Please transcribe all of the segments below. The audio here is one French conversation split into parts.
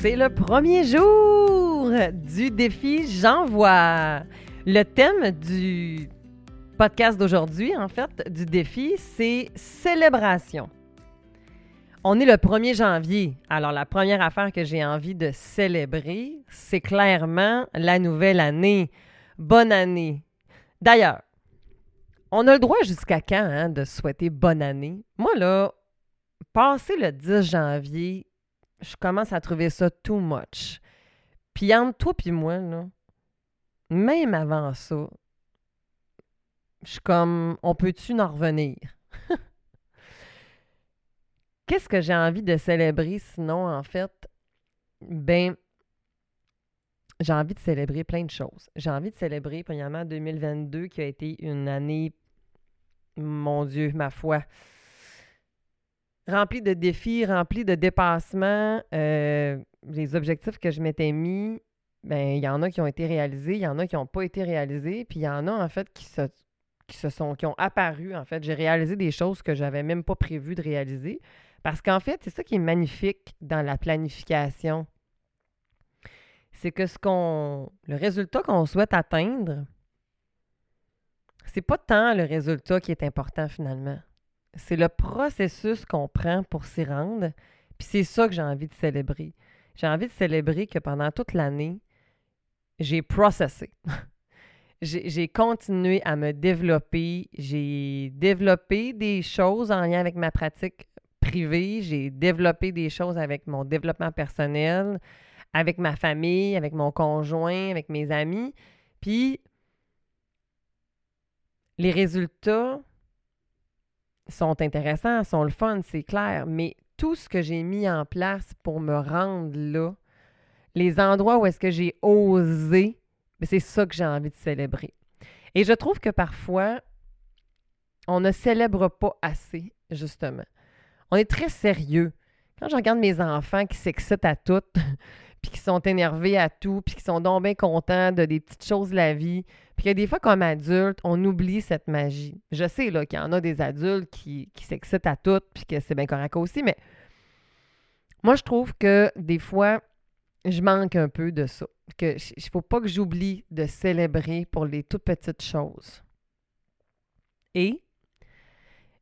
C'est le premier jour du défi J'envoie. Le thème du podcast d'aujourd'hui, en fait, du défi, c'est célébration. On est le 1er janvier. Alors, la première affaire que j'ai envie de célébrer, c'est clairement la nouvelle année. Bonne année. D'ailleurs, on a le droit jusqu'à quand hein, de souhaiter bonne année? Moi, là, passé le 10 janvier, je commence à trouver ça too much. Puis entre toi et moi, là, même avant ça, je suis comme, on peut-tu en revenir? Qu'est-ce que j'ai envie de célébrer sinon, en fait? Ben, j'ai envie de célébrer plein de choses. J'ai envie de célébrer, premièrement, 2022, qui a été une année, mon Dieu, ma foi, rempli de défis, rempli de dépassements. Euh, les objectifs que je m'étais mis, ben il y en a qui ont été réalisés, il y en a qui n'ont pas été réalisés, puis il y en a en fait qui se, qui se sont qui ont apparu en fait. J'ai réalisé des choses que j'avais même pas prévu de réaliser parce qu'en fait, c'est ça qui est magnifique dans la planification. C'est que ce qu'on le résultat qu'on souhaite atteindre, c'est pas tant le résultat qui est important finalement c'est le processus qu'on prend pour s'y rendre. Puis c'est ça que j'ai envie de célébrer. J'ai envie de célébrer que pendant toute l'année, j'ai processé. j'ai continué à me développer. J'ai développé des choses en lien avec ma pratique privée. J'ai développé des choses avec mon développement personnel, avec ma famille, avec mon conjoint, avec mes amis. Puis les résultats, sont intéressants, sont le fun, c'est clair, mais tout ce que j'ai mis en place pour me rendre là, les endroits où est-ce que j'ai osé, ben, c'est ça que j'ai envie de célébrer. Et je trouve que parfois, on ne célèbre pas assez, justement. On est très sérieux. Quand je regarde mes enfants qui s'excitent à tout, puis qui sont énervés à tout, puis qui sont donc bien contents de des petites choses de la vie, puis que des fois, comme adulte, on oublie cette magie. Je sais là, qu'il y en a des adultes qui, qui s'excitent à tout, puis que c'est bien correct aussi, mais moi, je trouve que des fois, je manque un peu de ça. Que il ne faut pas que j'oublie de célébrer pour les toutes petites choses. Et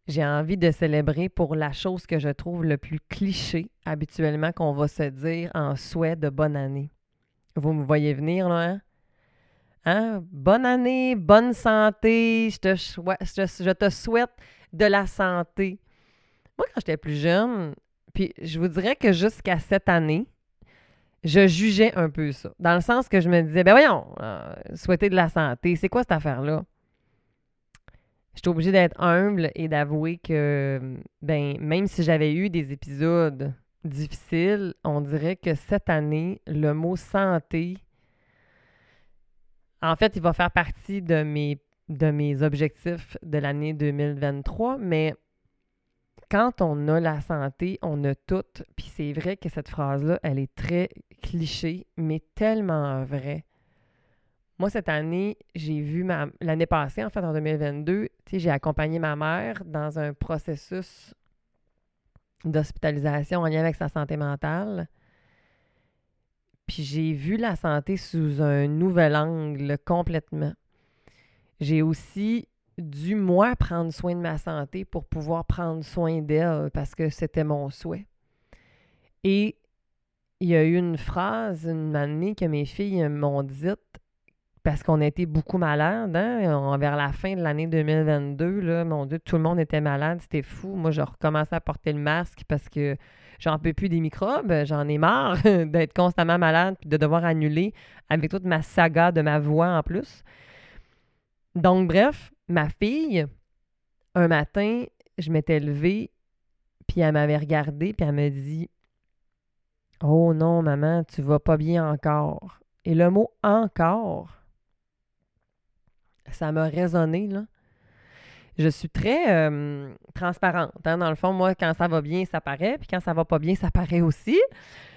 j'ai envie de célébrer pour la chose que je trouve le plus cliché habituellement qu'on va se dire en souhait de bonne année. Vous me voyez venir, là, hein? Hein? Bonne année, bonne santé, je te, je te souhaite de la santé. Moi, quand j'étais plus jeune, puis je vous dirais que jusqu'à cette année, je jugeais un peu ça. Dans le sens que je me disais, ben voyons, euh, souhaiter de la santé, c'est quoi cette affaire-là? j'étais obligée d'être humble et d'avouer que, ben, même si j'avais eu des épisodes difficiles, on dirait que cette année, le mot santé, en fait, il va faire partie de mes, objectifs de l'année 2023, mais quand on a la santé, on a tout. Puis c'est vrai que cette phrase-là, elle est très cliché, mais tellement vraie. Moi, cette année, j'ai vu ma. L'année passée, en fait, en 2022, j'ai accompagné ma mère dans un processus d'hospitalisation en lien avec sa santé mentale. Puis j'ai vu la santé sous un nouvel angle complètement. J'ai aussi dû, moi, prendre soin de ma santé pour pouvoir prendre soin d'elle parce que c'était mon souhait. Et il y a eu une phrase une année que mes filles m'ont dite parce qu'on a été beaucoup malades. Hein? Vers la fin de l'année 2022, là, mon Dieu, tout le monde était malade. C'était fou. Moi, je recommençais à porter le masque parce que j'en peux plus des microbes. J'en ai marre d'être constamment malade puis de devoir annuler avec toute ma saga de ma voix en plus. Donc, bref, ma fille, un matin, je m'étais levée puis elle m'avait regardée puis elle me dit Oh non, maman, tu vas pas bien encore. Et le mot encore, ça m'a résonné, là. Je suis très euh, transparente. Hein. Dans le fond, moi, quand ça va bien, ça paraît, puis quand ça va pas bien, ça paraît aussi.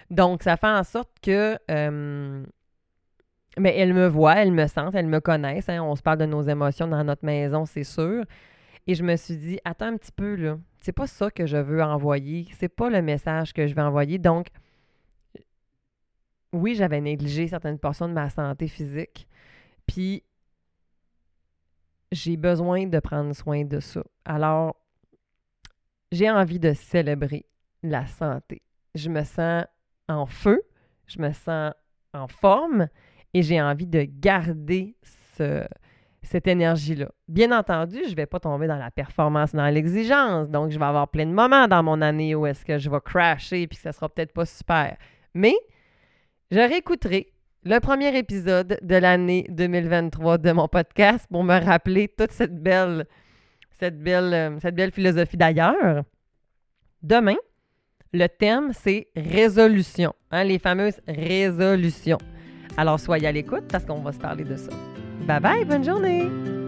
Donc, ça fait en sorte que. Euh, mais elle me voit, elle me sent, elle me connaissent. Hein. On se parle de nos émotions dans notre maison, c'est sûr. Et je me suis dit, attends un petit peu, là. C'est pas ça que je veux envoyer. C'est pas le message que je veux envoyer. Donc, oui, j'avais négligé certaines portions de ma santé physique. Puis, j'ai besoin de prendre soin de ça. Alors, j'ai envie de célébrer la santé. Je me sens en feu, je me sens en forme et j'ai envie de garder ce, cette énergie-là. Bien entendu, je ne vais pas tomber dans la performance, dans l'exigence. Donc, je vais avoir plein de moments dans mon année où est-ce que je vais crasher puis que ça sera peut-être pas super. Mais je réécouterai le premier épisode de l'année 2023 de mon podcast pour me rappeler toute cette belle, cette belle, euh, cette belle philosophie d'ailleurs. Demain, le thème, c'est résolution, hein, les fameuses résolutions. Alors, soyez à l'écoute parce qu'on va se parler de ça. Bye bye, bonne journée!